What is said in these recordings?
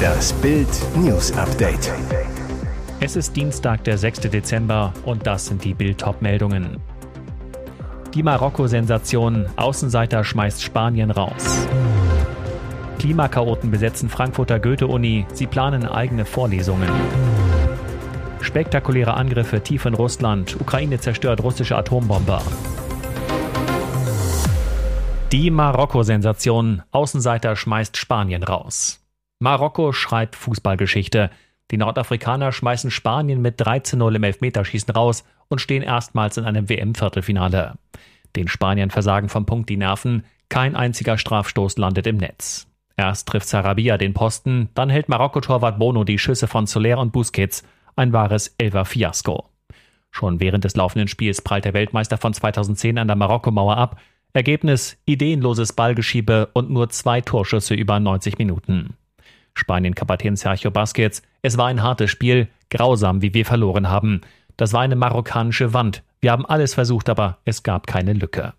Das Bild News Update. Es ist Dienstag, der 6. Dezember und das sind die Bild meldungen Die Marokko-Sensation. Außenseiter schmeißt Spanien raus. Klimakaoten besetzen Frankfurter Goethe-Uni. Sie planen eigene Vorlesungen. Spektakuläre Angriffe tief in Russland. Ukraine zerstört russische Atombomber. Die Marokko-Sensation. Außenseiter schmeißt Spanien raus. Marokko schreibt Fußballgeschichte. Die Nordafrikaner schmeißen Spanien mit 13-0 im Elfmeterschießen raus und stehen erstmals in einem WM-Viertelfinale. Den Spaniern versagen vom Punkt die Nerven. Kein einziger Strafstoß landet im Netz. Erst trifft Sarabia den Posten, dann hält Marokko-Torwart Bono die Schüsse von Soler und Busquets. Ein wahres Elfer-Fiasko. Schon während des laufenden Spiels prallt der Weltmeister von 2010 an der Marokko-Mauer ab, Ergebnis ideenloses Ballgeschiebe und nur zwei Torschüsse über 90 Minuten. Spanien-Kapitän Sergio Busquets, es war ein hartes Spiel, grausam, wie wir verloren haben. Das war eine marokkanische Wand. Wir haben alles versucht, aber es gab keine Lücke.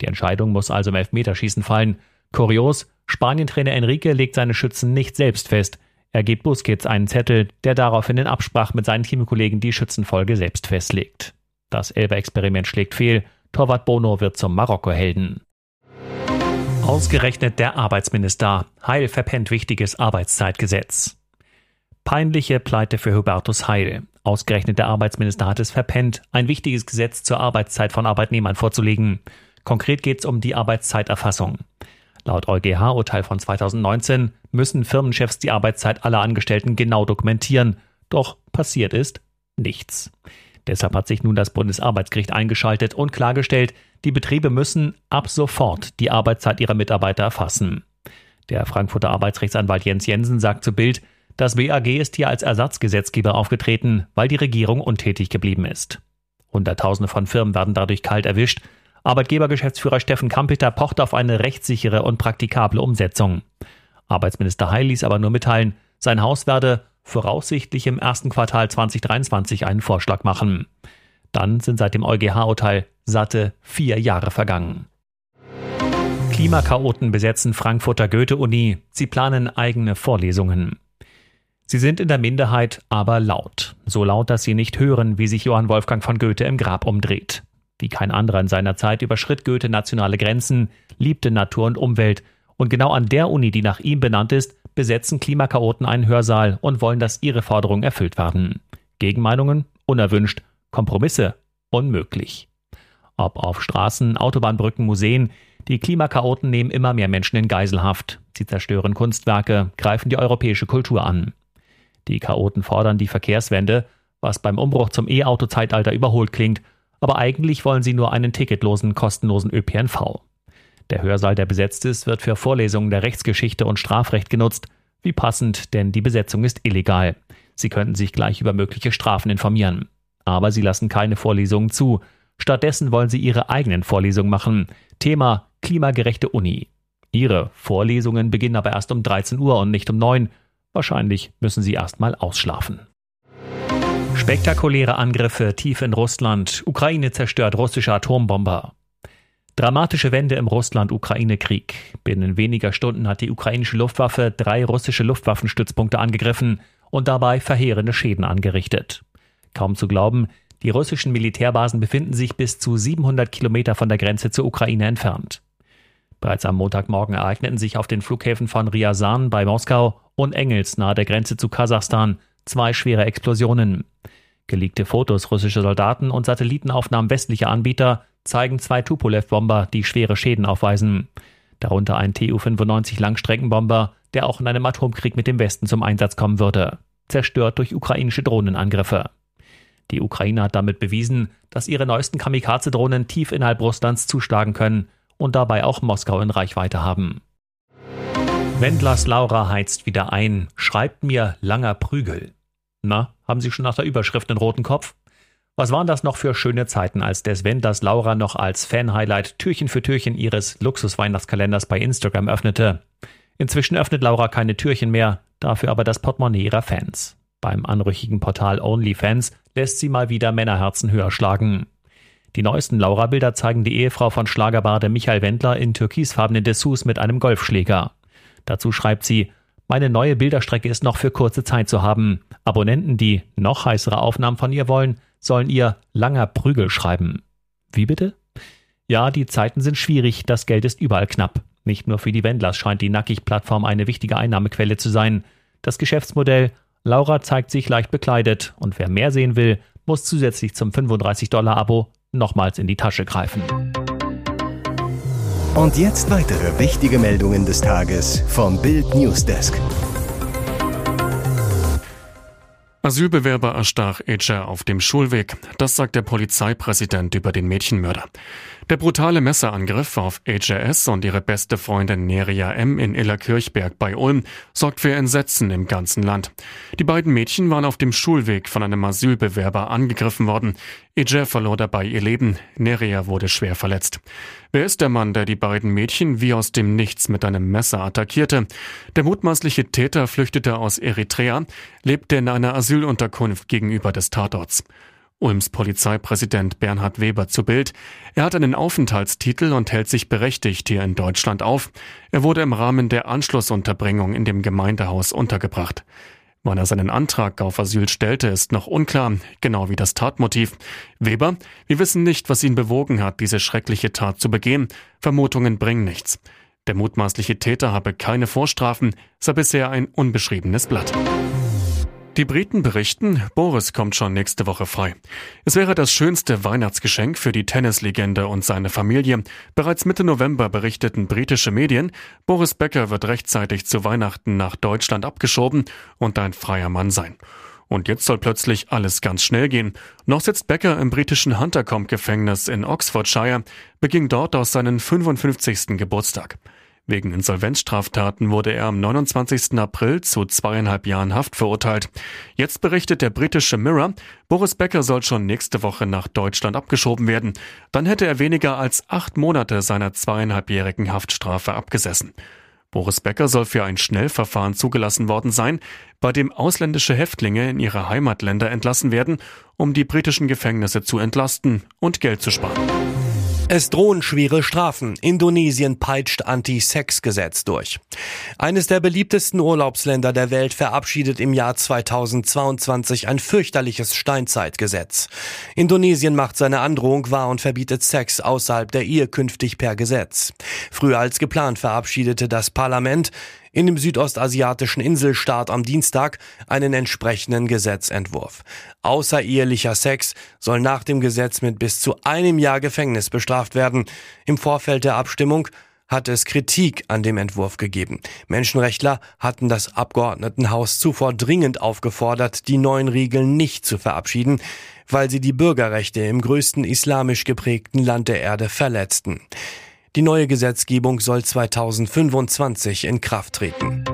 Die Entscheidung muss also im Elfmeterschießen fallen. Kurios, Spanien-Trainer Enrique legt seine Schützen nicht selbst fest. Er gibt Busquets einen Zettel, der daraufhin in Absprache mit seinen Teamkollegen die Schützenfolge selbst festlegt. Das Elber-Experiment schlägt fehl Torwart Bono wird zum Marokko-Helden. Ausgerechnet der Arbeitsminister. Heil verpennt wichtiges Arbeitszeitgesetz. Peinliche Pleite für Hubertus Heil. Ausgerechnet der Arbeitsminister hat es verpennt, ein wichtiges Gesetz zur Arbeitszeit von Arbeitnehmern vorzulegen. Konkret geht es um die Arbeitszeiterfassung. Laut EuGH-Urteil von 2019 müssen Firmenchefs die Arbeitszeit aller Angestellten genau dokumentieren. Doch passiert ist nichts. Deshalb hat sich nun das Bundesarbeitsgericht eingeschaltet und klargestellt, die Betriebe müssen ab sofort die Arbeitszeit ihrer Mitarbeiter erfassen. Der Frankfurter Arbeitsrechtsanwalt Jens Jensen sagt zu Bild, das BAG ist hier als Ersatzgesetzgeber aufgetreten, weil die Regierung untätig geblieben ist. Hunderttausende von Firmen werden dadurch kalt erwischt. Arbeitgebergeschäftsführer Steffen Kampeter pocht auf eine rechtssichere und praktikable Umsetzung. Arbeitsminister Heil ließ aber nur mitteilen, sein Haus werde voraussichtlich im ersten Quartal 2023 einen Vorschlag machen. Dann sind seit dem EuGH-Urteil satte vier Jahre vergangen. Klimakaoten besetzen Frankfurter Goethe-Uni. Sie planen eigene Vorlesungen. Sie sind in der Minderheit, aber laut. So laut, dass sie nicht hören, wie sich Johann Wolfgang von Goethe im Grab umdreht. Wie kein anderer in seiner Zeit überschritt Goethe nationale Grenzen, liebte Natur und Umwelt. Und genau an der Uni, die nach ihm benannt ist, besetzen Klimakaoten einen Hörsaal und wollen, dass ihre Forderungen erfüllt werden. Gegenmeinungen unerwünscht, Kompromisse unmöglich. Ob auf Straßen, Autobahnbrücken, Museen, die Klimakaoten nehmen immer mehr Menschen in Geiselhaft. Sie zerstören Kunstwerke, greifen die europäische Kultur an. Die Chaoten fordern die Verkehrswende, was beim Umbruch zum E-Auto-Zeitalter überholt klingt, aber eigentlich wollen sie nur einen ticketlosen, kostenlosen ÖPNV. Der Hörsaal, der besetzt ist, wird für Vorlesungen der Rechtsgeschichte und Strafrecht genutzt. Wie passend, denn die Besetzung ist illegal. Sie könnten sich gleich über mögliche Strafen informieren. Aber sie lassen keine Vorlesungen zu. Stattdessen wollen sie ihre eigenen Vorlesungen machen. Thema klimagerechte Uni. Ihre Vorlesungen beginnen aber erst um 13 Uhr und nicht um 9. Wahrscheinlich müssen sie erst mal ausschlafen. Spektakuläre Angriffe tief in Russland. Ukraine zerstört russische Atombomber. Dramatische Wende im Russland-Ukraine-Krieg. Binnen weniger Stunden hat die ukrainische Luftwaffe drei russische Luftwaffenstützpunkte angegriffen und dabei verheerende Schäden angerichtet. Kaum zu glauben, die russischen Militärbasen befinden sich bis zu 700 Kilometer von der Grenze zur Ukraine entfernt. Bereits am Montagmorgen ereigneten sich auf den Flughäfen von Ryazan bei Moskau und Engels nahe der Grenze zu Kasachstan zwei schwere Explosionen. Geleakte Fotos russischer Soldaten und Satellitenaufnahmen westlicher Anbieter zeigen zwei Tupolev-Bomber, die schwere Schäden aufweisen. Darunter ein Tu-95 Langstreckenbomber, der auch in einem Atomkrieg mit dem Westen zum Einsatz kommen würde. Zerstört durch ukrainische Drohnenangriffe. Die Ukraine hat damit bewiesen, dass ihre neuesten Kamikaze-Drohnen tief innerhalb Russlands zuschlagen können und dabei auch Moskau in Reichweite haben. Wendlers Laura heizt wieder ein, schreibt mir langer Prügel. Na, haben Sie schon nach der Überschrift einen roten Kopf? Was waren das noch für schöne Zeiten, als des Wenders Laura noch als Fan-Highlight Türchen für Türchen ihres Luxus-Weihnachtskalenders bei Instagram öffnete? Inzwischen öffnet Laura keine Türchen mehr, dafür aber das Portemonnaie ihrer Fans. Beim anrüchigen Portal OnlyFans lässt sie mal wieder Männerherzen höher schlagen. Die neuesten Laura-Bilder zeigen die Ehefrau von Schlagerbade Michael Wendler in türkisfarbenen Dessous mit einem Golfschläger. Dazu schreibt sie, meine neue Bilderstrecke ist noch für kurze Zeit zu haben. Abonnenten, die noch heißere Aufnahmen von ihr wollen, sollen ihr langer Prügel schreiben. Wie bitte? Ja, die Zeiten sind schwierig, das Geld ist überall knapp. Nicht nur für die Wendlers scheint die Nackig-Plattform eine wichtige Einnahmequelle zu sein. Das Geschäftsmodell Laura zeigt sich leicht bekleidet und wer mehr sehen will, muss zusätzlich zum 35-Dollar-Abo nochmals in die Tasche greifen. Und jetzt weitere wichtige Meldungen des Tages vom Bild Newsdesk. Asylbewerber erstach Eger auf dem Schulweg. Das sagt der Polizeipräsident über den Mädchenmörder. Der brutale Messerangriff auf HRS und ihre beste Freundin Neria M. in Illerkirchberg bei Ulm sorgt für Entsetzen im ganzen Land. Die beiden Mädchen waren auf dem Schulweg von einem Asylbewerber angegriffen worden. Eger verlor dabei ihr Leben, Neria wurde schwer verletzt. Wer ist der Mann, der die beiden Mädchen wie aus dem Nichts mit einem Messer attackierte? Der mutmaßliche Täter flüchtete aus Eritrea, lebte in einer Asylunterkunft gegenüber des Tatorts. Ulms Polizeipräsident Bernhard Weber zu Bild. Er hat einen Aufenthaltstitel und hält sich berechtigt hier in Deutschland auf. Er wurde im Rahmen der Anschlussunterbringung in dem Gemeindehaus untergebracht. Wann er seinen Antrag auf Asyl stellte, ist noch unklar, genau wie das Tatmotiv. Weber, wir wissen nicht, was ihn bewogen hat, diese schreckliche Tat zu begehen. Vermutungen bringen nichts. Der mutmaßliche Täter habe keine Vorstrafen, sei bisher ein unbeschriebenes Blatt. Die Briten berichten, Boris kommt schon nächste Woche frei. Es wäre das schönste Weihnachtsgeschenk für die Tennislegende und seine Familie. Bereits Mitte November berichteten britische Medien, Boris Becker wird rechtzeitig zu Weihnachten nach Deutschland abgeschoben und ein freier Mann sein. Und jetzt soll plötzlich alles ganz schnell gehen. Noch sitzt Becker im britischen Huntercombe-Gefängnis in Oxfordshire, beging dort aus seinen 55. Geburtstag. Wegen Insolvenzstraftaten wurde er am 29. April zu zweieinhalb Jahren Haft verurteilt. Jetzt berichtet der britische Mirror, Boris Becker soll schon nächste Woche nach Deutschland abgeschoben werden. Dann hätte er weniger als acht Monate seiner zweieinhalbjährigen Haftstrafe abgesessen. Boris Becker soll für ein Schnellverfahren zugelassen worden sein, bei dem ausländische Häftlinge in ihre Heimatländer entlassen werden, um die britischen Gefängnisse zu entlasten und Geld zu sparen. Es drohen schwere Strafen. Indonesien peitscht Anti-Sex-Gesetz durch. Eines der beliebtesten Urlaubsländer der Welt verabschiedet im Jahr 2022 ein fürchterliches Steinzeitgesetz. Indonesien macht seine Androhung wahr und verbietet Sex außerhalb der Ehe künftig per Gesetz. Früher als geplant verabschiedete das Parlament in dem südostasiatischen Inselstaat am Dienstag einen entsprechenden Gesetzentwurf. Außerehelicher Sex soll nach dem Gesetz mit bis zu einem Jahr Gefängnis bestraft werden. Im Vorfeld der Abstimmung hat es Kritik an dem Entwurf gegeben. Menschenrechtler hatten das Abgeordnetenhaus zuvor dringend aufgefordert, die neuen Regeln nicht zu verabschieden, weil sie die Bürgerrechte im größten islamisch geprägten Land der Erde verletzten. Die neue Gesetzgebung soll 2025 in Kraft treten.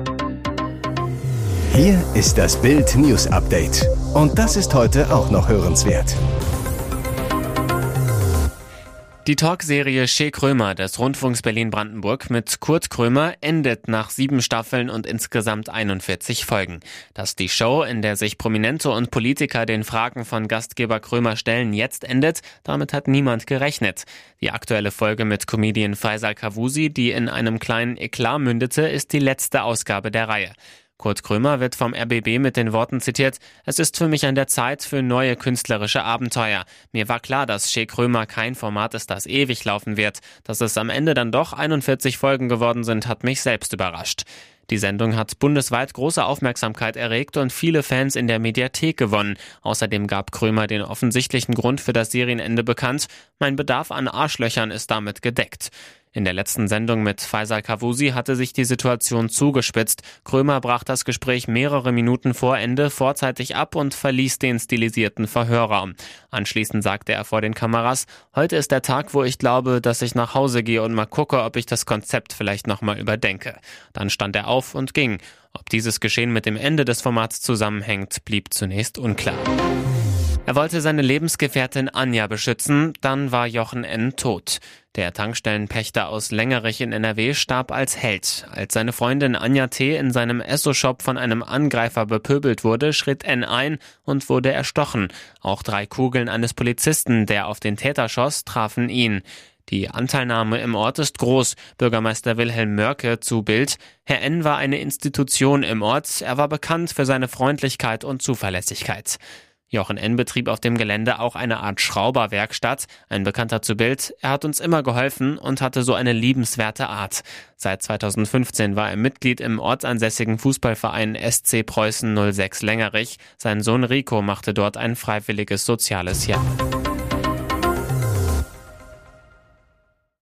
Hier ist das Bild News Update. Und das ist heute auch noch hörenswert. Die Talkserie Shea Krömer des Rundfunks Berlin-Brandenburg mit Kurt Krömer endet nach sieben Staffeln und insgesamt 41 Folgen. Dass die Show, in der sich Prominente und Politiker den Fragen von Gastgeber Krömer stellen, jetzt endet, damit hat niemand gerechnet. Die aktuelle Folge mit Comedian Faisal Kavusi, die in einem kleinen Eklat mündete, ist die letzte Ausgabe der Reihe. Kurt Krömer wird vom RBB mit den Worten zitiert, es ist für mich an der Zeit für neue künstlerische Abenteuer. Mir war klar, dass Shea Krömer kein Format ist, das ewig laufen wird. Dass es am Ende dann doch 41 Folgen geworden sind, hat mich selbst überrascht. Die Sendung hat bundesweit große Aufmerksamkeit erregt und viele Fans in der Mediathek gewonnen. Außerdem gab Krömer den offensichtlichen Grund für das Serienende bekannt. Mein Bedarf an Arschlöchern ist damit gedeckt. In der letzten Sendung mit Faisal Kavusi hatte sich die Situation zugespitzt. Krömer brach das Gespräch mehrere Minuten vor Ende vorzeitig ab und verließ den stilisierten Verhörraum. Anschließend sagte er vor den Kameras, heute ist der Tag, wo ich glaube, dass ich nach Hause gehe und mal gucke, ob ich das Konzept vielleicht nochmal überdenke. Dann stand er auf und ging. Ob dieses Geschehen mit dem Ende des Formats zusammenhängt, blieb zunächst unklar. Er wollte seine Lebensgefährtin Anja beschützen, dann war Jochen N. tot. Der Tankstellenpächter aus Längerich in NRW starb als Held. Als seine Freundin Anja T. in seinem Esso-Shop von einem Angreifer bepöbelt wurde, schritt N. ein und wurde erstochen. Auch drei Kugeln eines Polizisten, der auf den Täter schoss, trafen ihn. Die Anteilnahme im Ort ist groß. Bürgermeister Wilhelm Mörke zu Bild. Herr N. war eine Institution im Ort. Er war bekannt für seine Freundlichkeit und Zuverlässigkeit. Jochen N. betrieb auf dem Gelände auch eine Art Schrauberwerkstatt. Ein Bekannter zu Bild. Er hat uns immer geholfen und hatte so eine liebenswerte Art. Seit 2015 war er Mitglied im ortsansässigen Fußballverein SC Preußen 06 Längerich. Sein Sohn Rico machte dort ein freiwilliges soziales Jahr.